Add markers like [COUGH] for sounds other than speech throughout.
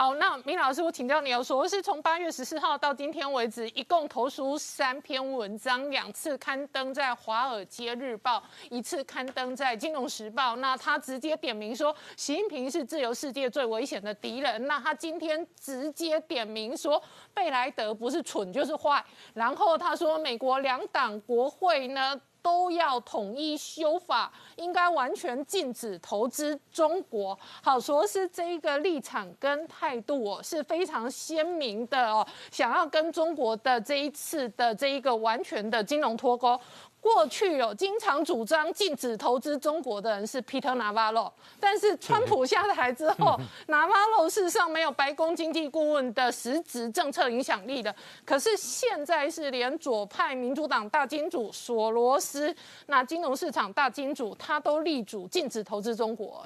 好，那明老师，我请教你哦，说是从八月十四号到今天为止，一共投书三篇文章，两次刊登在《华尔街日报》，一次刊登在《金融时报》。那他直接点名说，习近平是自由世界最危险的敌人。那他今天直接点名说，贝莱德不是蠢就是坏。然后他说，美国两党国会呢？都要统一修法，应该完全禁止投资中国。好，说是这一个立场跟态度哦，是非常鲜明的哦，想要跟中国的这一次的这一个完全的金融脱钩。过去有经常主张禁止投资中国的人是 Peter Navarro，但是川普下台之后，[LAUGHS] Navarro 事实上没有白宫经济顾问的实质政策影响力的。可是现在是连左派民主党大金主索罗斯，那金融市场大金主他都力主禁止投资中国。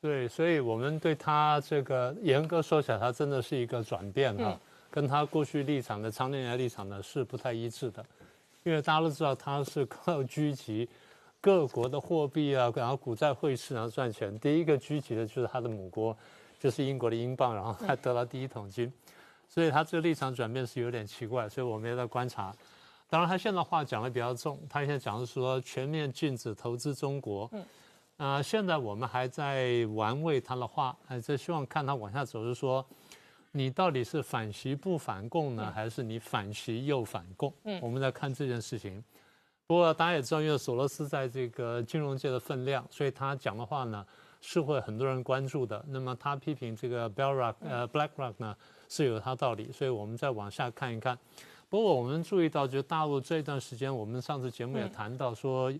对，所以我们对他这个严格说起来，他真的是一个转变哈，跟他过去立场的常年来立场呢是不太一致的。因为大家都知道他是靠狙击各国的货币啊，然后股债汇市然后赚钱。第一个狙击的就是他的母国，就是英国的英镑，然后他得到第一桶金，所以他这个立场转变是有点奇怪，所以我们也在观察。当然，他现在话讲的比较重，他现在讲的是说全面禁止投资中国。嗯。啊，现在我们还在玩味他的话，还在希望看他往下走，是说。你到底是反习不反共呢，还是你反习又反共？嗯，我们在看这件事情。不过大家也知道，因为索罗斯在这个金融界的分量，所以他讲的话呢是会很多人关注的。那么他批评这个 b e l Rock 呃 BlackRock 呢是有他道理，所以我们再往下看一看。不过我们注意到，就大陆这一段时间，我们上次节目也谈到说。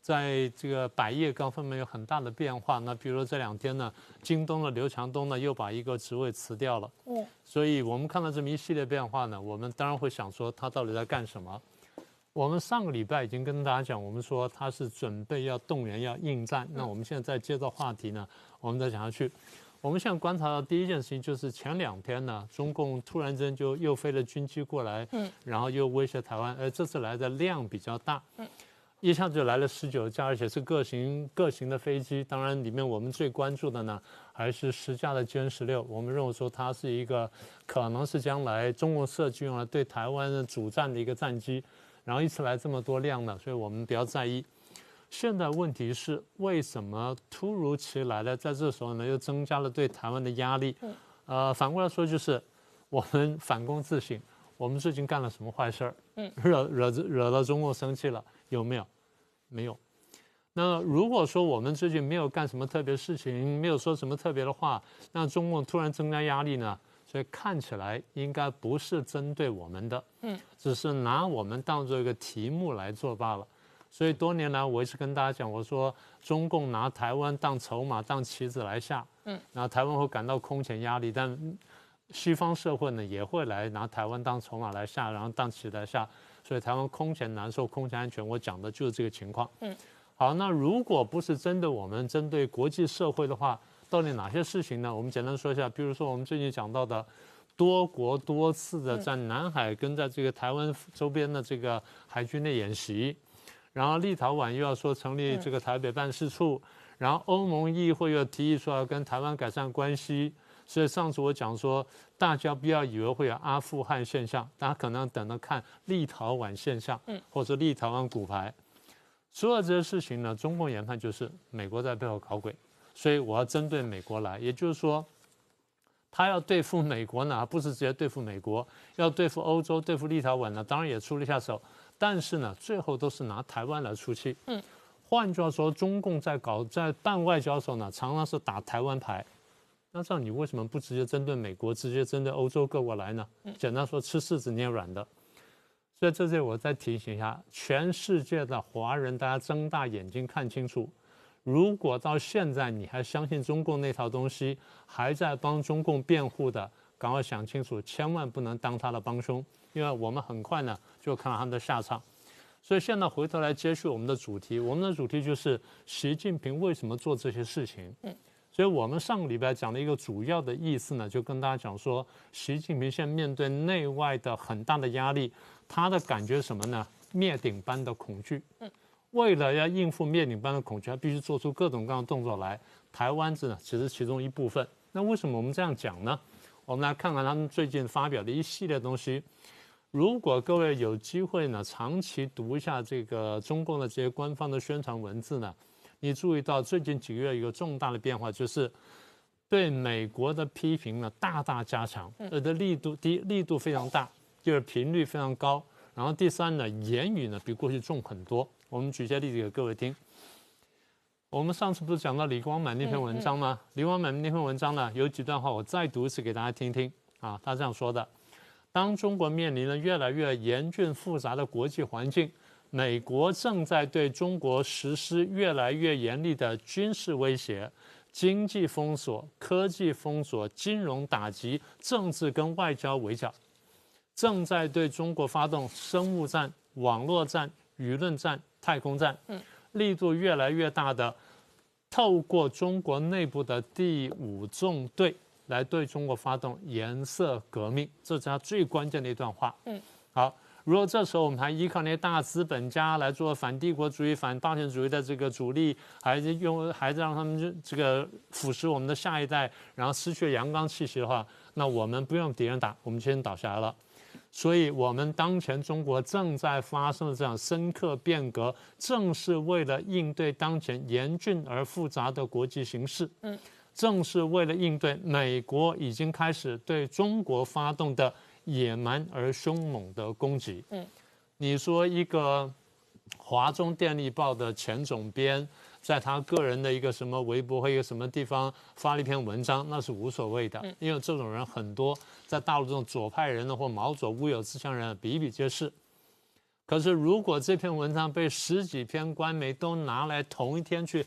在这个百业各方面有很大的变化。那比如说这两天呢，京东的刘强东呢又把一个职位辞掉了。嗯，所以我们看到这么一系列变化呢，我们当然会想说他到底在干什么。我们上个礼拜已经跟大家讲，我们说他是准备要动员要应战。那我们现在再接着话题呢，我们再讲下去。我们现在观察到第一件事情就是前两天呢，中共突然间就又飞了军机过来，嗯，然后又威胁台湾，而这次来的量比较大，嗯。一下子就来了十九架，而且是各型各型的飞机。当然，里面我们最关注的呢，还是十架的歼十六。我们认为说它是一个可能是将来中国设计用来对台湾的主战的一个战机。然后一次来这么多量呢，所以我们比较在意。现在问题是为什么突如其来的在这时候呢，又增加了对台湾的压力？呃，反过来说就是我们反躬自省，我们最近干了什么坏事儿？嗯，[LAUGHS] 惹惹惹到中共生气了。有没有？没有。那如果说我们最近没有干什么特别事情，没有说什么特别的话，那中共突然增加压力呢？所以看起来应该不是针对我们的，嗯，只是拿我们当做一个题目来做罢了。所以多年来我一直跟大家讲，我说中共拿台湾当筹码、当棋子来下，嗯，那台湾会感到空前压力，但西方社会呢也会来拿台湾当筹码来下，然后当棋来下。所以台湾空前难受，空前安全，我讲的就是这个情况。嗯，好，那如果不是针对我们，针对国际社会的话，到底哪些事情呢？我们简单说一下，比如说我们最近讲到的多国多次的在南海跟在这个台湾周边的这个海军的演习，然后立陶宛又要说成立这个台北办事处，然后欧盟议会又提议说要跟台湾改善关系。所以上次我讲说，大家不要以为会有阿富汗现象，大家可能等着看立陶宛现象，嗯，或者立陶宛骨牌。所有这些事情呢，中共研判就是美国在背后搞鬼，所以我要针对美国来，也就是说，他要对付美国呢，不是直接对付美国，要对付欧洲，对付立陶宛呢，当然也出了一下手，但是呢，最后都是拿台湾来出气。嗯，换句话说，中共在搞在办外交的时候呢，常常是打台湾牌。那这样你为什么不直接针对美国，直接针对欧洲各国来呢？简单说，吃柿子捏软的。所以这里我再提醒一下，全世界的华人，大家睁大眼睛看清楚。如果到现在你还相信中共那套东西，还在帮中共辩护的，赶快想清楚，千万不能当他的帮凶，因为我们很快呢就看到他们的下场。所以现在回头来接续我们的主题，我们的主题就是习近平为什么做这些事情。嗯。所以我们上个礼拜讲的一个主要的意思呢，就跟大家讲说，习近平现在面对内外的很大的压力，他的感觉什么呢？灭顶般的恐惧。嗯，为了要应付灭顶般的恐惧，他必须做出各种各样的动作来。台湾子呢，只是其中一部分。那为什么我们这样讲呢？我们来看看他们最近发表的一系列东西。如果各位有机会呢，长期读一下这个中共的这些官方的宣传文字呢，你注意到最近几个月一个重大的变化，就是对美国的批评呢大大加强，呃的力度第一力度非常大，第二频率非常高，然后第三呢言语呢比过去重很多。我们举些例子给各位听。我们上次不是讲到李光满那篇文章吗？李光满那篇文章呢有几段话，我再读一次给大家听听啊，他这样说的。当中国面临了越来越严峻复杂的国际环境，美国正在对中国实施越来越严厉的军事威胁、经济封锁、科技封锁、金融打击、政治跟外交围剿，正在对中国发动生物战、网络战、舆论战、太空战，力度越来越大的，透过中国内部的第五纵队。来对中国发动颜色革命，这是他最关键的一段话。嗯，好，如果这时候我们还依靠那些大资本家来做反帝国主义、反霸权主义的这个主力，还是用，还是让他们这个腐蚀我们的下一代，然后失去阳刚气息的话，那我们不用敌人打，我们先倒下来了。所以，我们当前中国正在发生的这样深刻变革，正是为了应对当前严峻而复杂的国际形势。嗯。正是为了应对美国已经开始对中国发动的野蛮而凶猛的攻击。嗯，你说一个华中电力报的前总编，在他个人的一个什么微博或一个什么地方发了一篇文章，那是无所谓的，因为这种人很多，在大陆这种左派人呢或毛左乌有自强人比比皆是。可是如果这篇文章被十几篇官媒都拿来同一天去。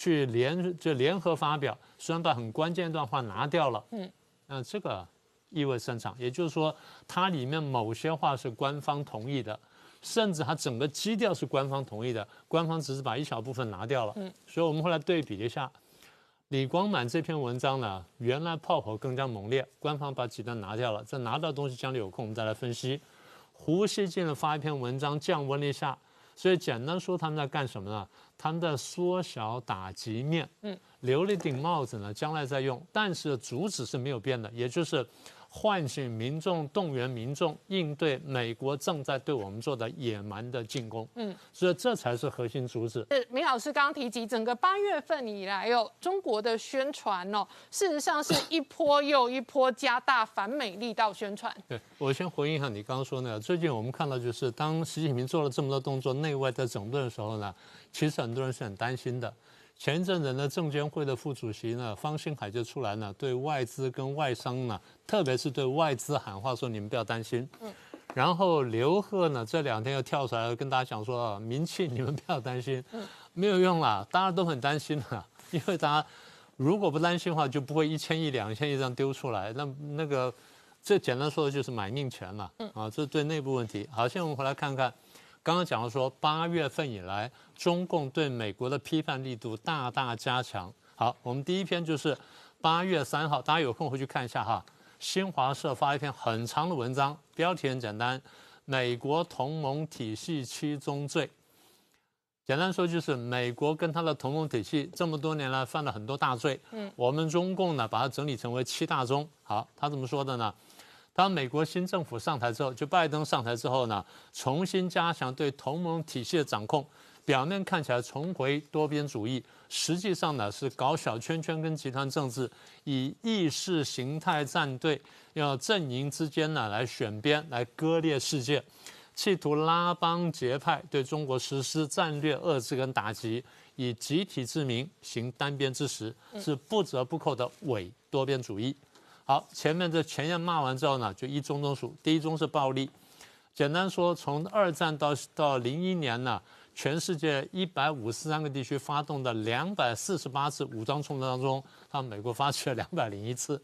去联就联合发表，虽然把很关键一段话拿掉了，嗯，那这个意味深长，也就是说，它里面某些话是官方同意的，甚至它整个基调是官方同意的，官方只是把一小部分拿掉了，嗯，所以我们后来对比一下，李光满这篇文章呢，原来炮火更加猛烈，官方把几段拿掉了，这拿到东西将来有空我们再来分析。胡锡进发一篇文章降温了一下。所以简单说，他们在干什么呢？他们在缩小打击面，嗯，留了一顶帽子呢，将来再用，但是主旨是没有变的，也就是。唤醒民众，动员民众应对美国正在对我们做的野蛮的进攻。嗯，所以这才是核心主旨。是明老师刚刚提及，整个八月份以来，哦中国的宣传哦，事实上是一波又一波加大反美力道宣传。对我先回应一下你刚刚说那个，最近我们看到就是当习近平做了这么多动作，内外在整顿的时候呢，其实很多人是很担心的。前一阵子呢，证监会的副主席呢，方兴海就出来呢，对外资跟外商呢，特别是对外资喊话，说你们不要担心。嗯。然后刘鹤呢，这两天又跳出来跟大家讲说，啊民企你们不要担心，没有用啦，大家都很担心了，因为大家如果不担心的话，就不会一千亿、两千亿这样丢出来。那那个，这简单说的就是买命权嘛。嗯。啊，这是对内部问题。好，现在我们回来看看。刚刚讲到说，八月份以来，中共对美国的批判力度大大加强。好，我们第一篇就是八月三号，大家有空回去看一下哈。新华社发一篇很长的文章，标题很简单：美国同盟体系七宗罪。简单说就是美国跟他的同盟体系这么多年来犯了很多大罪。嗯，我们中共呢把它整理成为七大宗。好，他怎么说的呢？当美国新政府上台之后，就拜登上台之后呢，重新加强对同盟体系的掌控，表面看起来重回多边主义，实际上呢是搞小圈圈跟集团政治，以意识形态战队，要阵营之间呢来选边，来割裂世界，企图拉帮结派，对中国实施战略遏制跟打击，以集体之名行单边之实，是不折不扣的伪多边主义。好，前面这前言骂完之后呢，就一宗中数。第一宗是暴力，简单说，从二战到到零一年呢，全世界一百五十三个地区发动的两百四十八次武装冲突当中，他美国发起了 [LAUGHS] 两百零一次，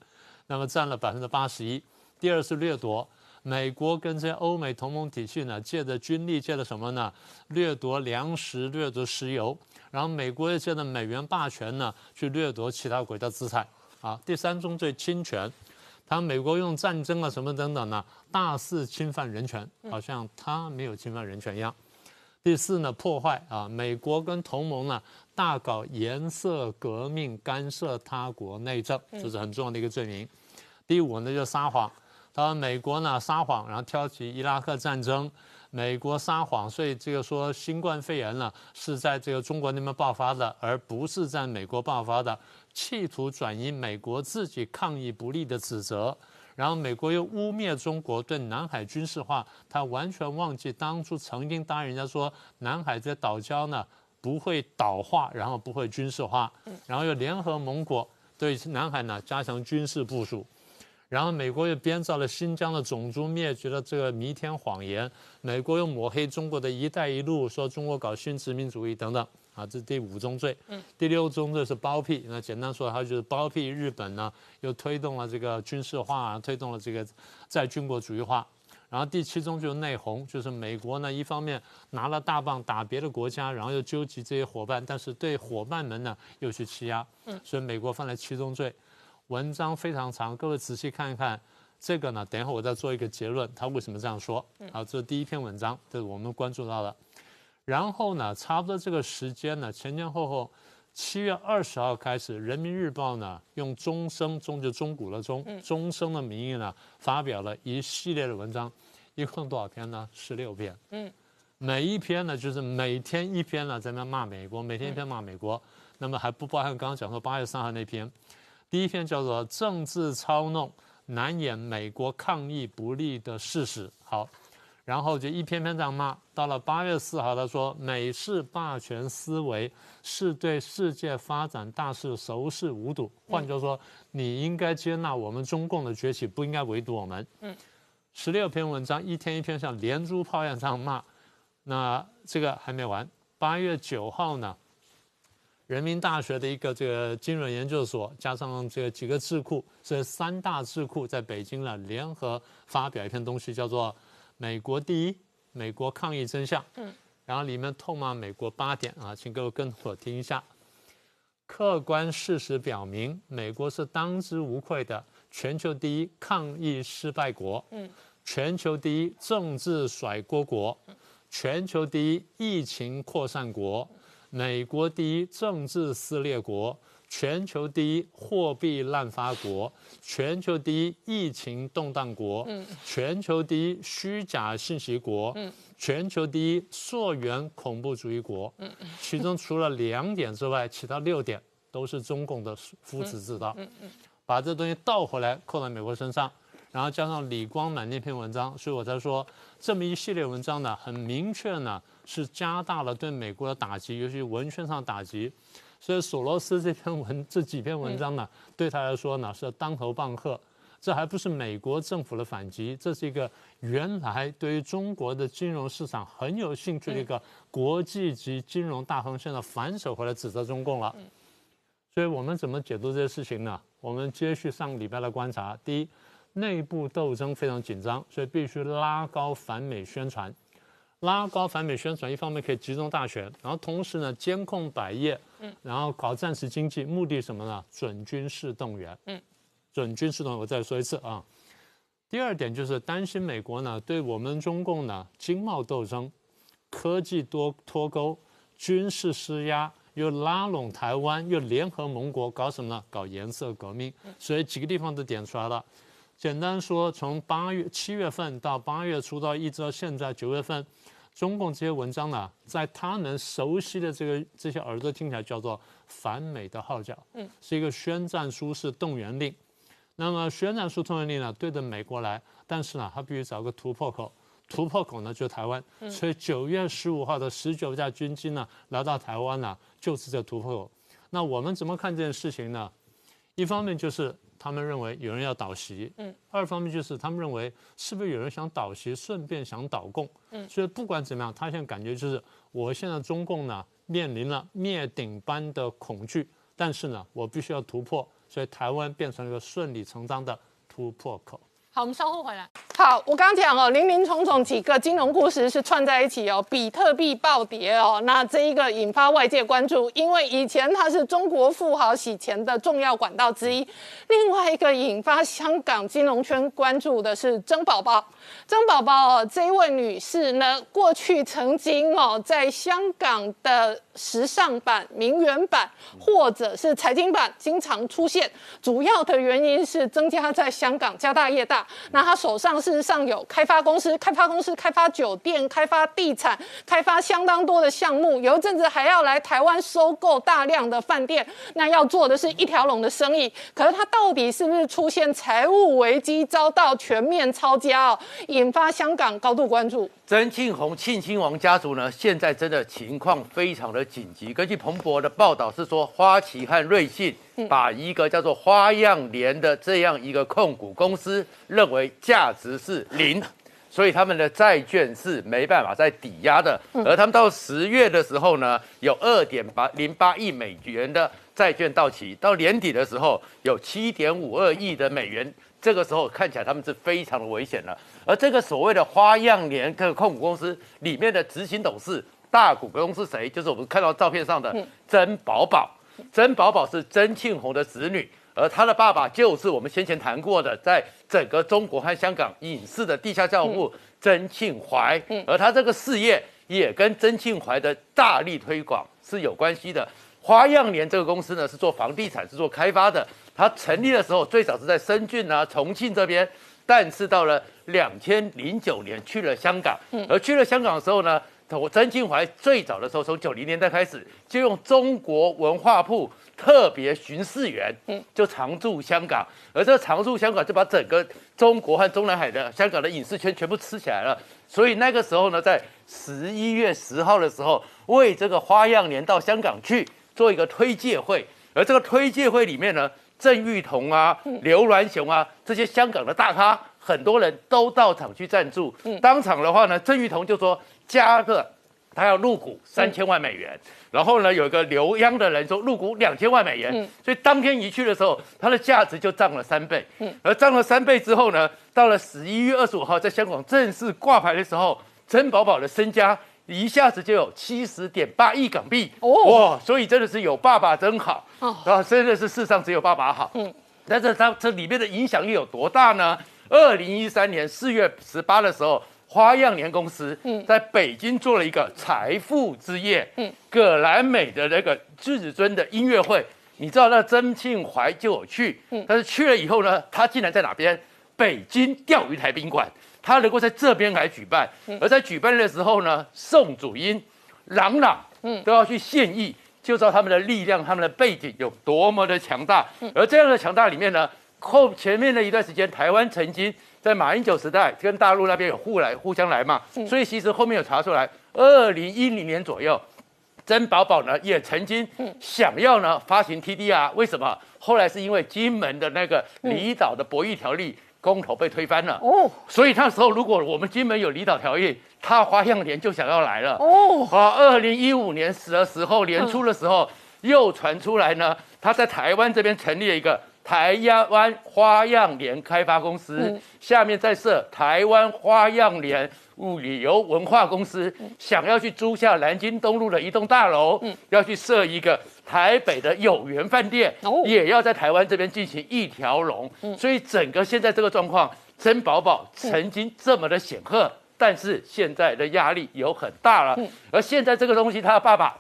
那么占了百分之八十一。第二是掠夺，美国跟这些欧美同盟体系呢，借着军力，借着什么呢？掠夺粮食，掠夺石油，然后美国又借着美元霸权呢，去掠夺其他国家资产。啊，第三宗罪侵权，他美国用战争啊什么等等呢，大肆侵犯人权，好像他没有侵犯人权一样。第四呢，破坏啊，美国跟同盟呢大搞颜色革命，干涉他国内政，这是很重要的一个罪名。第五呢就撒谎，他说美国呢撒谎，然后挑起伊拉克战争，美国撒谎，所以这个说新冠肺炎呢是在这个中国那边爆发的，而不是在美国爆发的，企图转移美国自己抗议不利的指责。然后美国又污蔑中国对南海军事化，他完全忘记当初曾经答应人家说南海这岛礁呢不会岛化，然后不会军事化，然后又联合盟国对南海呢加强军事部署，然后美国又编造了新疆的种族灭绝的这个弥天谎言，美国又抹黑中国的一带一路，说中国搞新殖民主义等等。啊，这是第五宗罪。嗯，第六宗罪是包庇。那简单说，它就是包庇日本呢，又推动了这个军事化，推动了这个在军国主义化。然后第七宗就是内讧，就是美国呢一方面拿了大棒打别的国家，然后又纠集这些伙伴，但是对伙伴们呢又去欺压。嗯，所以美国犯了七宗罪。文章非常长，各位仔细看一看。这个呢，等一会儿我再做一个结论，他为什么这样说？好，这是第一篇文章，这是我们关注到的。然后呢，差不多这个时间呢，前前后后，七月二十号开始，《人民日报》呢用钟声，钟就钟鼓了钟，钟声的名义呢发表了一系列的文章，一共多少篇呢？十六篇。嗯，每一篇呢就是每天一篇呢在那骂美国，每天一篇骂美国。那么还不包含刚刚讲说八月三号那篇，第一篇叫做“政治操弄难掩美国抗议不利的事实”。好。然后就一篇篇这样骂，到了八月四号，他说美式霸权思维是对世界发展大势熟视无睹。换句话说，你应该接纳我们中共的崛起，不应该围堵我们。嗯，十六篇文章，一天一篇像连珠炮一样这样骂。那这个还没完，八月九号呢，人民大学的一个这个金融研究所加上这个几个智库，这三大智库在北京呢联合发表一篇东西，叫做。美国第一，美国抗议真相。嗯，然后里面痛骂美国八点啊，请各位跟我听一下。客观事实表明，美国是当之无愧的全球第一抗议失败国。嗯，全球第一政治甩锅国，全球第一疫情扩散国，美国第一政治撕裂国。全球第一货币滥发国，全球第一疫情动荡国，全球第一虚假信息国，全球第一溯源恐怖主义国。其中除了两点之外，其他六点都是中共的夫子之道。把这东西倒回来扣在美国身上，然后加上李光满那篇文章，所以我才说这么一系列文章呢，很明确呢是加大了对美国的打击，尤其文宣上打击。所以索罗斯这篇文这几篇文章呢，对他来说呢是当头棒喝。这还不是美国政府的反击，这是一个原来对于中国的金融市场很有兴趣的一个国际级金融大亨，现在反手回来指责中共了。所以我们怎么解读这些事情呢？我们接续上个礼拜的观察，第一，内部斗争非常紧张，所以必须拉高反美宣传。拉高反美宣传，一方面可以集中大选，然后同时呢监控百业，嗯，然后搞战时经济，目的什么呢？准军事动员，嗯，准军事动员。我再说一次啊。第二点就是担心美国呢对我们中共呢经贸斗争、科技多脱钩、军事施压，又拉拢台湾，又联合盟国搞什么呢？搞颜色革命。所以几个地方都点出来了。简单说，从八月七月份到八月初到一直到现在九月份。中共这些文章呢，在他们熟悉的这个这些耳朵听起来叫做反美的号角，嗯，是一个宣战书，是动员令。那么宣战书、动员令呢，对着美国来，但是呢，他必须找个突破口，突破口呢就是台湾。所以九月十五号的十九架军机呢来到台湾呢，就是这突破口。那我们怎么看这件事情呢？一方面就是。他们认为有人要倒席，嗯，二方面就是他们认为是不是有人想倒席，顺便想倒共，嗯，所以不管怎么样，他现在感觉就是，我现在中共呢面临了灭顶般的恐惧，但是呢，我必须要突破，所以台湾变成了一个顺理成章的突破口。好，我们稍后回来。好，我刚刚讲哦，林林总总几个金融故事是串在一起哦，比特币暴跌哦，那这一个引发外界关注，因为以前它是中国富豪洗钱的重要管道之一。另外一个引发香港金融圈关注的是曾宝宝，曾宝宝哦，这一位女士呢，过去曾经哦在香港的。时尚版、名媛版或者是财经版经常出现，主要的原因是增加在香港家大业大。那他手上事实上有开发公司，开发公司开发酒店、开发地产、开发相当多的项目，有一阵子还要来台湾收购大量的饭店。那要做的是一条龙的生意，可是他到底是不是出现财务危机，遭到全面抄家哦，引发香港高度关注？曾庆红、庆亲王家族呢，现在真的情况非常的紧急。根据彭博的报道是说，花旗和瑞信把一个叫做花样年的这样一个控股公司认为价值是零，所以他们的债券是没办法再抵押的。而他们到十月的时候呢，有二点八零八亿美元的债券到期，到年底的时候有七点五二亿的美元。这个时候看起来他们是非常的危险了。而这个所谓的花样年这个控股公司里面的执行董事大股东是谁？就是我们看到照片上的曾宝宝。曾宝宝是曾庆红的子女，而他的爸爸就是我们先前谈过的，在整个中国和香港影视的地下教父曾庆怀。而他这个事业也跟曾庆怀的大力推广是有关系的。花样年这个公司呢，是做房地产，是做开发的。它成立的时候，最早是在深圳啊、重庆这边，但是到了两千零九年去了香港，而去了香港的时候呢，我曾庆怀最早的时候，从九零年代开始，就用中国文化部特别巡视员，就常驻香港，而这常驻香港就把整个中国和中南海的香港的影视圈全部吃起来了。所以那个时候呢，在十一月十号的时候，为这个花样年到香港去做一个推介会，而这个推介会里面呢。郑裕彤啊，刘銮雄啊，这些香港的大咖，很多人都到场去赞助。当场的话呢，郑裕彤就说加个他要入股三千万美元，然后呢，有一个留央的人说入股两千万美元，所以当天一去的时候，它的价值就涨了三倍。嗯而涨了三倍之后呢，到了十一月二十五号在香港正式挂牌的时候，曾宝宝的身家。一下子就有七十点八亿港币哦，哇！所以真的是有爸爸真好啊，真的是世上只有爸爸好。嗯，但是它这里面的影响力有多大呢？二零一三年四月十八的时候，花样年公司嗯。在北京做了一个财富之夜，嗯，葛兰美的那个至尊的音乐会，你知道那曾庆怀就有去，嗯，但是去了以后呢，他竟然在哪边？北京钓鱼台宾馆。他能够在这边来举办，而在举办的时候呢，宋祖英、朗朗，嗯，都要去献艺，就知道他们的力量、他们的背景有多么的强大。而这样的强大里面呢，后前面的一段时间，台湾曾经在马英九时代跟大陆那边有互来互相来嘛，所以其实后面有查出来，二零一零年左右，曾宝宝呢也曾经想要呢发行 TDR，为什么？后来是因为金门的那个离岛的博弈条例。公投被推翻了哦，所以那时候如果我们金门有离岛条例，他花样年就想要来了哦。啊，二零一五年时的时候，年初的时候又传出来呢，他在台湾这边成立了一个台湾花样年开发公司，下面再设台湾花样年物旅游文化公司，想要去租下南京东路的一栋大楼，要去设一个。台北的有缘饭店也要在台湾这边进行一条龙，所以整个现在这个状况，曾宝宝曾经这么的显赫，但是现在的压力有很大了。而现在这个东西，他的爸爸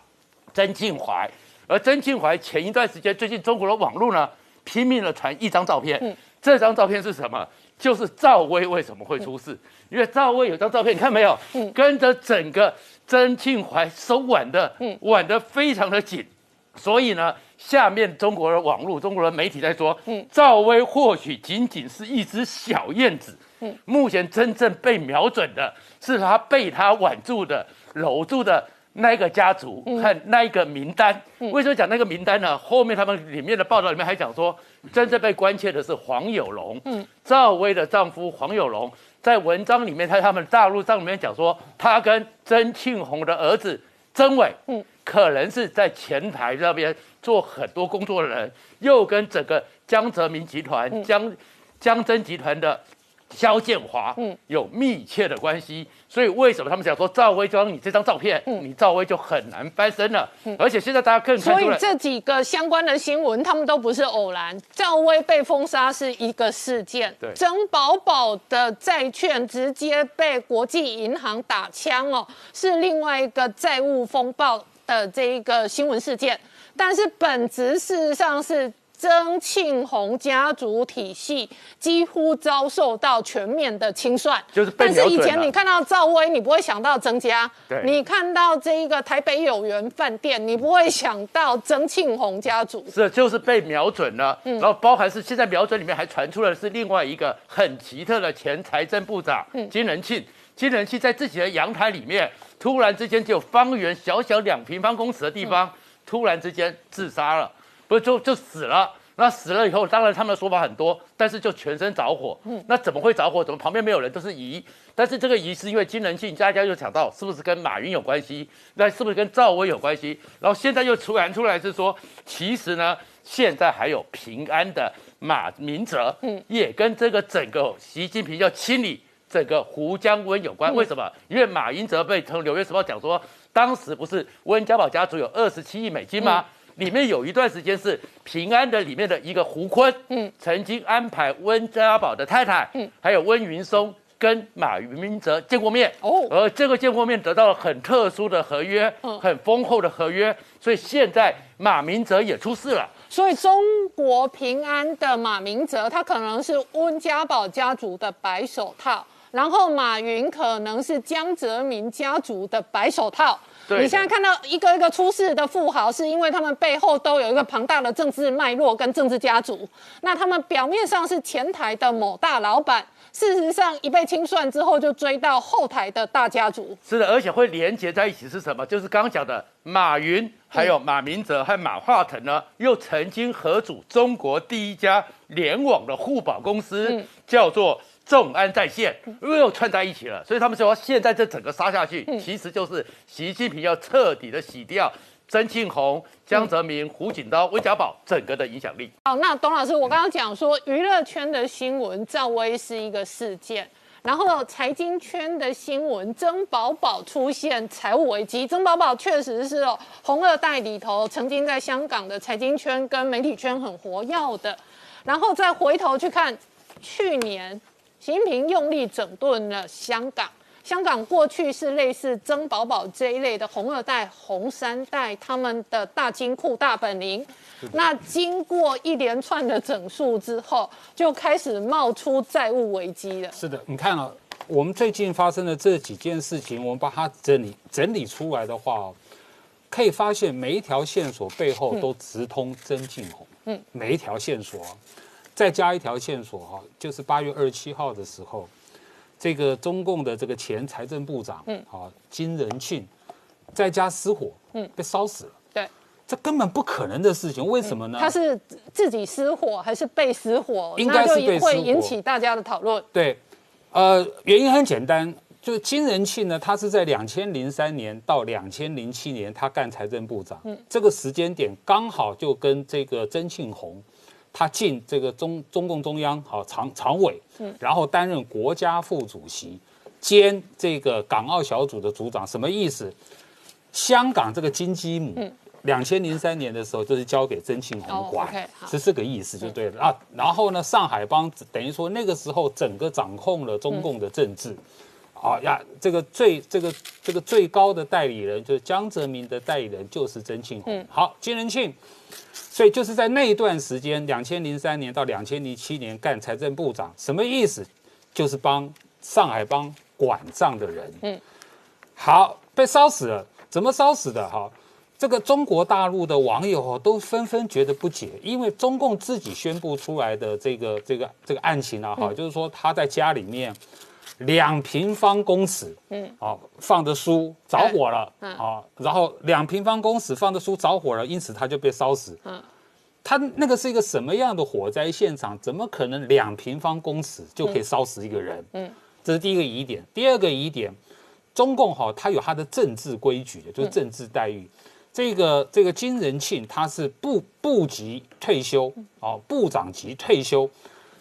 曾庆怀，而曾庆怀前一段时间，最近中国的网络呢拼命的传一张照片，这张照片是什么？就是赵薇为什么会出事？因为赵薇有张照片，你看没有？跟着整个曾庆怀手挽的，挽的非常的紧。所以呢，下面中国的网络、中国的媒体在说，嗯，赵薇或许仅仅是一只小燕子，嗯，目前真正被瞄准的是他被他挽住的、搂住的那一个家族和那一个名单。为什么讲那个名单呢？后面他们里面的报道里面还讲说，真正被关切的是黄有龙，嗯，赵薇的丈夫黄有龙，在文章里面在他们大陆上里面讲说，他跟曾庆红的儿子曾伟，嗯。可能是在前台那边做很多工作的人，又跟整个江泽民集团、江江真集团的肖建华嗯有密切的关系，所以为什么他们想说赵薇装你这张照片，你赵薇就很难翻身了？而且现在大家更所以这几个相关的新闻，他们都不是偶然。赵薇被封杀是一个事件，对，曾宝宝的债券直接被国际银行打枪哦，是另外一个债务风暴。的这一个新闻事件，但是本质事实上是。曾庆红家族体系几乎遭受到全面的清算，就是。但是以前你看到赵薇，你不会想到曾家；对，你看到这一个台北有缘饭店，你不会想到曾庆红家族。是，就是被瞄准了。嗯。然后包含是现在瞄准里面还传出了是另外一个很奇特的前财政部长金仁庆。金仁庆在自己的阳台里面，突然之间就方圆小小两平方公尺的地方，突然之间自杀了。不就就死了？那死了以后，当然他们的说法很多，但是就全身着火。嗯，那怎么会着火？怎么旁边没有人？都是疑。但是这个疑是因为金人庆，大家又想到是不是跟马云有关系？那是不是跟赵薇有关系？然后现在又突然出来是说，其实呢，现在还有平安的马明哲，嗯，也跟这个整个习近平要清理整个胡江温有关。为什么？因为马英哲被从《纽约时报》讲说，当时不是温家宝家族有二十七亿美金吗？里面有一段时间是平安的里面的一个胡坤，嗯，曾经安排温家宝的太太，嗯，还有温云松跟马云明哲见过面，哦，而这个见过面得到了很特殊的合约，嗯，很丰厚的合约，所以现在马明哲也出事了。所以中国平安的马明哲，他可能是温家宝家族的白手套，然后马云可能是江泽民家族的白手套。你现在看到一个一个出事的富豪，是因为他们背后都有一个庞大的政治脉络跟政治家族。那他们表面上是前台的某大老板，事实上一被清算之后，就追到后台的大家族。是的，而且会连接在一起是什么？就是刚刚讲的马云，还有马明哲和马化腾呢，又曾经合组中国第一家联网的互保公司，叫做。众安在线又串在一起了，所以他们说现在这整个杀下去，其实就是习近平要彻底的洗掉曾庆红、江泽民、胡锦涛、温家宝整个的影响力。好，那董老师，我刚刚讲说娱乐圈的新闻，赵薇是一个事件，然后财经圈的新闻，曾宝宝出现财务危机。曾宝宝确实是哦，红二代里头曾经在香港的财经圈跟媒体圈很活跃的，然后再回头去看去年。习近平用力整顿了香港。香港过去是类似曾宝宝这一类的红二代、红三代，他们的大金库、大本营。那经过一连串的整数之后，就开始冒出债务危机了。是的，你看啊，我们最近发生的这几件事情，我们把它整理整理出来的话，可以发现每一条线索背后都直通曾庆红。嗯，每一条线索。再加一条线索哈，就是八月二十七号的时候，这个中共的这个前财政部长，嗯，啊，金仁庆在家失火，嗯，被烧死了。对，这根本不可能的事情，为什么呢？他是自己失火还是被失火？应该是被，会引起大家的讨论。对，呃，原因很简单，就是金仁庆呢，他是在两千零三年到两千零七年，他干财政部长，嗯，这个时间点刚好就跟这个曾庆红。他进这个中中共中央好常常委，嗯，然后担任国家副主席，兼这个港澳小组的组长，什么意思？香港这个金鸡母，两千零三年的时候就是交给曾庆红管，是这个意思就对了。啊。然后呢，上海帮等于说那个时候整个掌控了中共的政治，啊呀，这个最这个这个最高的代理人就是江泽民的代理人就是曾庆红。好，金仁庆。所以就是在那一段时间，两千零三年到两千零七年干财政部长，什么意思？就是帮上海帮管账的人。嗯，好，被烧死了，怎么烧死的？哈，这个中国大陆的网友都纷纷觉得不解，因为中共自己宣布出来的这个这个这个案情啊，哈，就是说他在家里面。两平方公尺，嗯，哦，放的书着火了，啊，然后两平方公尺放的书着火了，因此他就被烧死。嗯，他那个是一个什么样的火灾现场？怎么可能两平方公尺就可以烧死一个人？嗯，这是第一个疑点。第二个疑点，中共哈，他有他的政治规矩的，就是政治待遇。这个这个金仁庆他是部部级退休，哦，部长级退休。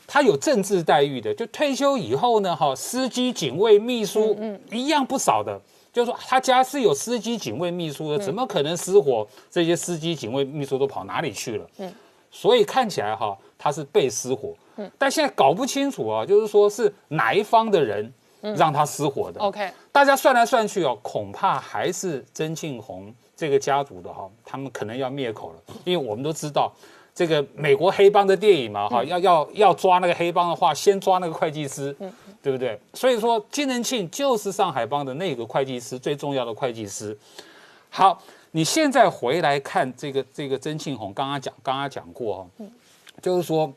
他有政治待遇的，就退休以后呢，哈，司机、警卫、秘书，嗯，一样不少的。就是说，他家是有司机、警卫、秘书的，怎么可能失火？这些司机、警卫、秘书都跑哪里去了？嗯，所以看起来哈，他是被失火。嗯，但现在搞不清楚啊，就是说是哪一方的人让他失火的。OK，大家算来算去哦，恐怕还是曾庆红这个家族的哈，他们可能要灭口了，因为我们都知道。这个美国黑帮的电影嘛，哈，要要要抓那个黑帮的话，先抓那个会计师，对不对？所以说金仁庆就是上海帮的那个会计师，最重要的会计师。好，你现在回来看这个这个曾庆红，刚刚讲刚刚讲过哈，就是说，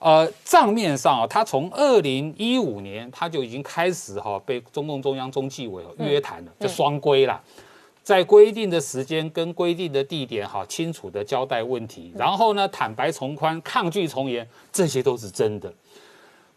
呃，账面上啊，他从二零一五年他就已经开始哈被中共中央中纪委约谈了，就双规了。在规定的时间跟规定的地点，哈，清楚的交代问题，然后呢，坦白从宽，抗拒从严，这些都是真的。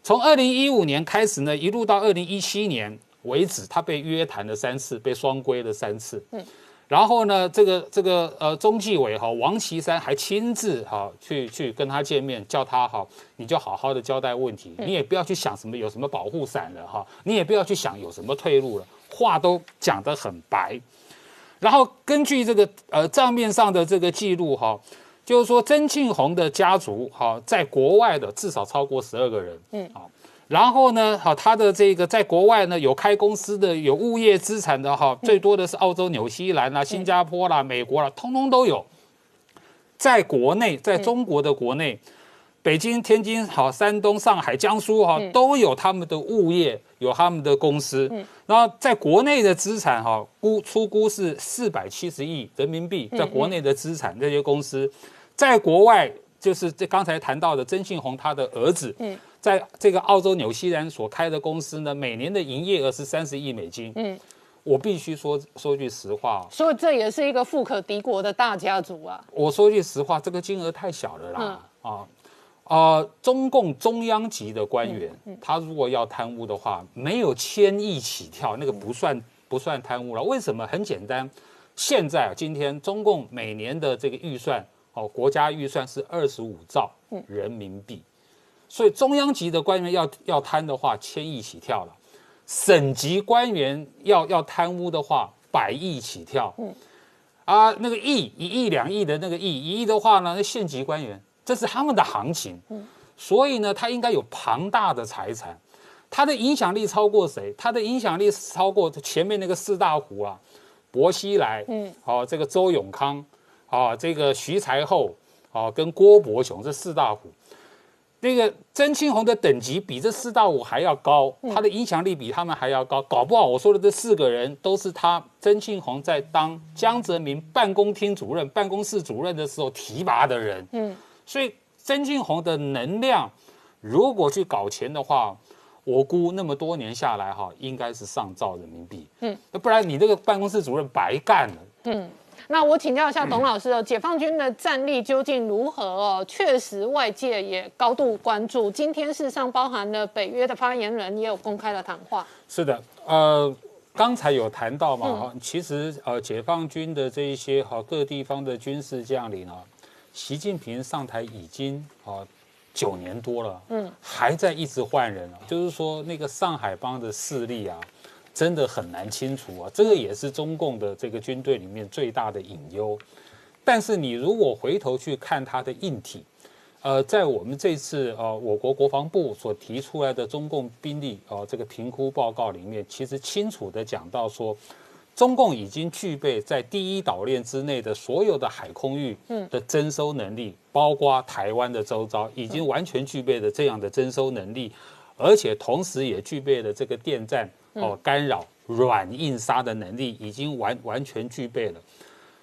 从二零一五年开始呢，一路到二零一七年为止，他被约谈了三次，被双规了三次。嗯，然后呢，这个这个呃，中纪委哈王岐山还亲自哈去去跟他见面，叫他哈，你就好好的交代问题，你也不要去想什么有什么保护伞了哈，你也不要去想有什么退路了，话都讲得很白。然后根据这个呃账面上的这个记录哈，就是说曾庆红的家族哈，在国外的至少超过十二个人，嗯，好，然后呢，好他的这个在国外呢有开公司的，有物业资产的哈，最多的是澳洲、纽西兰啦、新加坡啦、美国啦，通通都有。在国内，在中国的国内。北京、天津、好，山东、上海、江苏哈都有他们的物业，有他们的公司。嗯，然后在国内的资产哈估出估是四百七十亿人民币，在国内的资产这些公司，在国外就是这刚才谈到的曾庆红他的儿子，嗯，在这个澳洲、纽西兰所开的公司呢，每年的营业额是三十亿美金。嗯，我必须说说句实话，所以这也是一个富可敌国的大家族啊。我说句实话，这个金额太小了啦，啊。啊，中共中央级的官员，他如果要贪污的话，没有千亿起跳，那个不算不算贪污了。为什么？很简单，现在今天中共每年的这个预算，哦，国家预算是二十五兆人民币，所以中央级的官员要要贪的话，千亿起跳了；省级官员要要贪污的话，百亿起跳。嗯，啊，那个亿一亿两亿的那个亿一亿的话呢，那县级官员。这是他们的行情，所以呢，他应该有庞大的财产，他的影响力超过谁？他的影响力超过前面那个四大虎啊，薄熙来，嗯，好，这个周永康，啊，这个徐才厚，啊，跟郭伯雄这四大虎，那个曾庆红的等级比这四大虎还要高，他的影响力比他们还要高，搞不好我说的这四个人都是他曾庆红在当江泽民办公厅主任、办公室主任的时候提拔的人，嗯。所以曾庆红的能量，如果去搞钱的话，我估那么多年下来哈，应该是上兆人民币。嗯，不然你这个办公室主任白干了。嗯，那我请教一下董老师哦，解放军的战力究竟如何哦？确实外界也高度关注。今天事实上包含了北约的发言人也有公开的谈话。是的，呃，刚才有谈到嘛哈，其实呃，解放军的这一些哈各地方的军事将领啊。习近平上台已经啊九年多了，嗯，还在一直换人啊，就是说那个上海帮的势力啊，真的很难清除啊，这个也是中共的这个军队里面最大的隐忧。但是你如果回头去看它的硬体，呃，在我们这次呃我国国防部所提出来的中共兵力啊这个评估报告里面，其实清楚的讲到说。中共已经具备在第一岛链之内的所有的海空域的征收能力，包括台湾的周遭，已经完全具备了这样的征收能力，而且同时也具备了这个电站哦干扰软硬杀的能力，已经完完全具备了。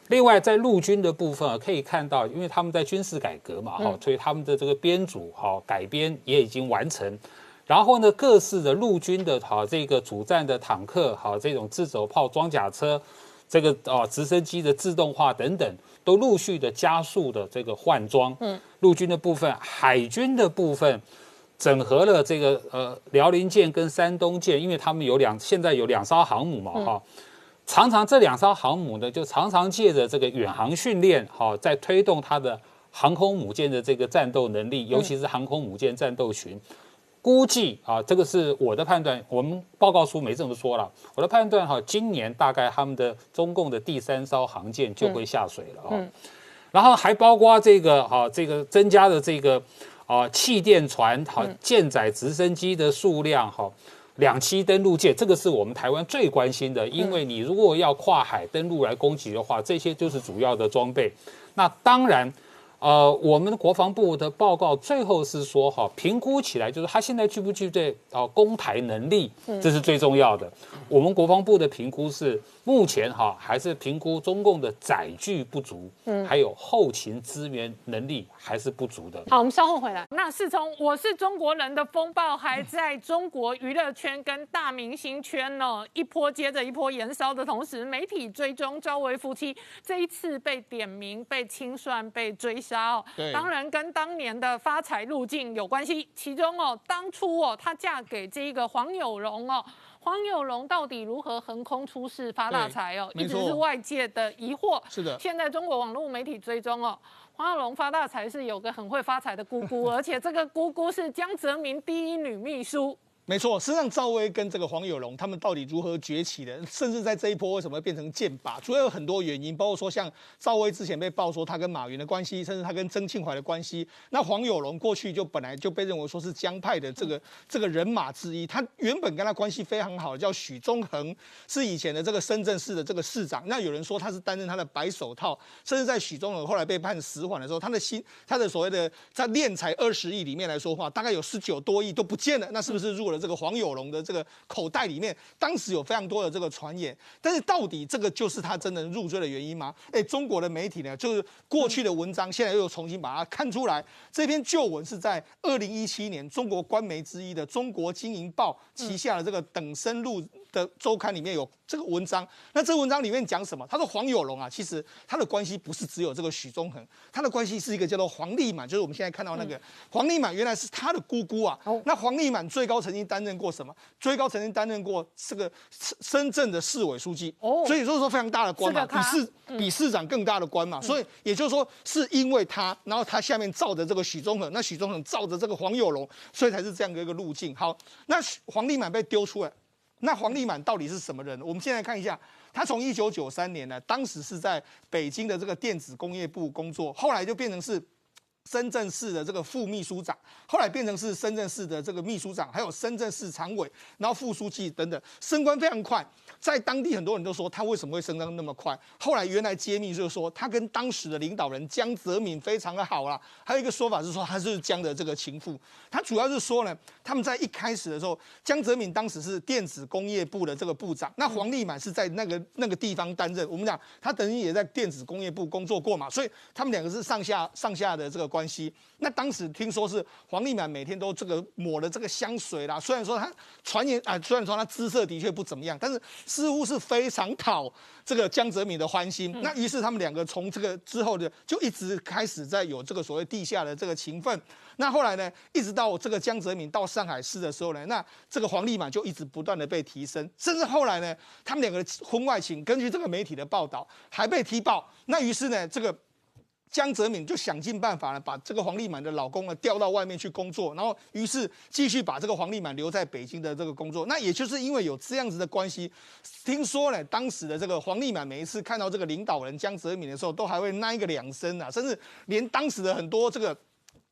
另外，在陆军的部分啊，可以看到，因为他们在军事改革嘛，哈，所以他们的这个编组哈改编也已经完成。然后呢，各式的陆军的哈这个主战的坦克，好这种自走炮、装甲车，这个啊直升机的自动化等等，都陆续的加速的这个换装。嗯，陆军的部分，海军的部分，整合了这个呃辽宁舰跟山东舰，因为他们有两现在有两艘航母嘛哈，常常这两艘航母呢就常常借着这个远航训练，哈在推动它的航空母舰的这个战斗能力，尤其是航空母舰战斗群。估计啊，这个是我的判断。我们报告书没这么说了。我的判断哈，今年大概他们的中共的第三艘航舰就会下水了啊。然后还包括这个哈，这个增加的这个啊气垫船、好舰载直升机的数量哈，两栖登陆舰，这个是我们台湾最关心的，因为你如果要跨海登陆来攻击的话，这些就是主要的装备。那当然。呃，我们的国防部的报告最后是说，哈，评估起来就是他现在具不具备啊攻台能力，这是最重要的。我们国防部的评估是。目前哈还是评估中共的载具不足，嗯，还有后勤资源能力还是不足的。好，我们稍后回来。那是从我是中国人的风暴还在中国娱乐圈跟大明星圈呢一波接着一波燃烧的同时，媒体追踪赵薇夫妻这一次被点名、被清算、被追杀哦，当然跟当年的发财路径有关系。其中哦，当初哦，她嫁给这一个黄有荣哦。黄有龙到底如何横空出世发大财哦？一直是外界的疑惑。是的，现在中国网络媒体追踪哦，黄有龙发大财是有个很会发财的姑姑，[LAUGHS] 而且这个姑姑是江泽民第一女秘书。没错，实际上赵薇跟这个黄有龙他们到底如何崛起的？甚至在这一波为什么会变成剑拔？主要有很多原因，包括说像赵薇之前被爆说她跟马云的关系，甚至她跟曾庆怀的关系。那黄有龙过去就本来就被认为说是江派的这个这个人马之一，他原本跟他关系非常好，叫许宗衡，是以前的这个深圳市的这个市长。那有人说他是担任他的白手套，甚至在许宗衡后来被判死缓的时候，他的心他的所谓的在敛财二十亿里面来说话，大概有十九多亿都不见了。那是不是入了？这个黄有龙的这个口袋里面，当时有非常多的这个传言，但是到底这个就是他真的入罪的原因吗？哎，中国的媒体呢，就是过去的文章，现在又重新把它看出来。这篇旧文是在二零一七年中国官媒之一的《中国经营报》旗下的这个等身录的周刊里面有。这个文章，那这个文章里面讲什么？他说黄有龙啊，其实他的关系不是只有这个许宗衡，他的关系是一个叫做黄立满，就是我们现在看到那个黄立满，原来是他的姑姑啊。那黄立满最高曾经担任过什么？最高曾经担任过这个深圳的市委书记，哦，所以说说非常大的官嘛，比市比市长更大的官嘛。所以也就是说，是因为他，然后他下面罩着这个许宗衡，那许宗衡罩着这个黄有龙，所以才是这样的一个路径。好，那黄丽满被丢出来。那黄立满到底是什么人？我们现在看一下，他从一九九三年呢，当时是在北京的这个电子工业部工作，后来就变成是深圳市的这个副秘书长，后来变成是深圳市的这个秘书长，还有深圳市常委，然后副书记等等，升官非常快。在当地很多人都说他为什么会升官那么快？后来原来揭秘就是说他跟当时的领导人江泽民非常的好啦。还有一个说法是说他是江的这个情妇。他主要是说呢，他们在一开始的时候，江泽民当时是电子工业部的这个部长，那黄立满是在那个那个地方担任。我们讲他等于也在电子工业部工作过嘛，所以他们两个是上下上下的这个关系。那当时听说是黄立满每天都这个抹了这个香水啦，虽然说他传言啊，虽然说他姿色的确不怎么样，但是。似乎是非常讨这个江泽民的欢心，那于是他们两个从这个之后的就一直开始在有这个所谓地下的这个情分。那后来呢，一直到这个江泽民到上海市的时候呢，那这个黄立满就一直不断的被提升，甚至后来呢，他们两个的婚外情，根据这个媒体的报道还被踢爆。那于是呢，这个。江泽民就想尽办法呢，把这个黄立满的老公呢调到外面去工作，然后于是继续把这个黄立满留在北京的这个工作。那也就是因为有这样子的关系，听说呢，当时的这个黄立满每一次看到这个领导人江泽民的时候，都还会那一个两声啊，甚至连当时的很多这个。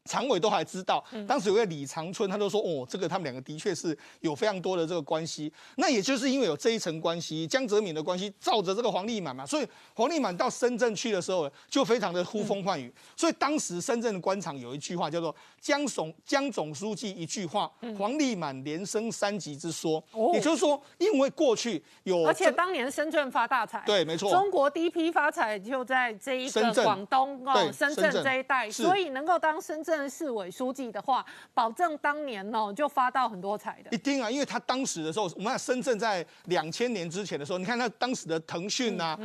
常委都还知道，当时有个李长春，他都说哦，这个他们两个的确是有非常多的这个关系。那也就是因为有这一层关系，江泽民的关系照着这个黄立满嘛，所以黄立满到深圳去的时候就非常的呼风唤雨。所以当时深圳的官场有一句话叫做“江总江总书记一句话，黄立满连升三级之说”。也就是说，因为过去有，而且当年深圳发大财，对，没错，中国第一批发财就在这一个广东哦，深圳这一带，所以能够当深圳。市委书记的话，保证当年哦就发到很多财的。一定啊，因为他当时的时候，我们看深圳在两千年之前的时候，你看他当时的腾讯呐。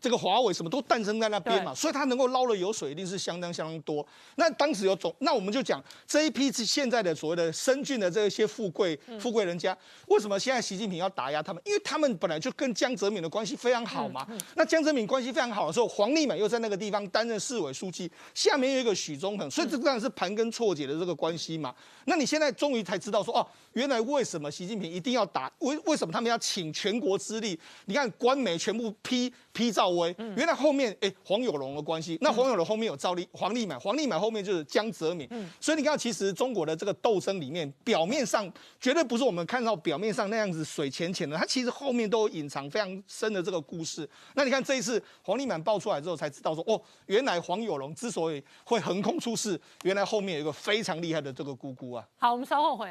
这个华为什么都诞生在那边嘛，所以它能够捞的油水一定是相当相当多。那当时有总，那我们就讲这一批是现在的所谓的深圳的这些富贵富贵人家，为什么现在习近平要打压他们？因为他们本来就跟江泽民的关系非常好嘛。那江泽民关系非常好的时候，黄立满又在那个地方担任市委书记，下面有一个许宗衡，所以这当然是盘根错节的这个关系嘛。那你现在终于才知道说，哦，原来为什么习近平一定要打？为为什么他们要请全国之力？你看官媒全部批批。赵薇，原来后面哎黄有龙的关系，那黄有龙后面有赵丽、黄丽满，黄丽满后面就是江泽民，所以你看，其实中国的这个斗争里面，表面上绝对不是我们看到表面上那样子水浅浅的，它其实后面都有隐藏非常深的这个故事。那你看这一次黄丽满爆出来之后，才知道说哦，原来黄有龙之所以会横空出世，原来后面有一个非常厉害的这个姑姑啊。好，我们稍后回来。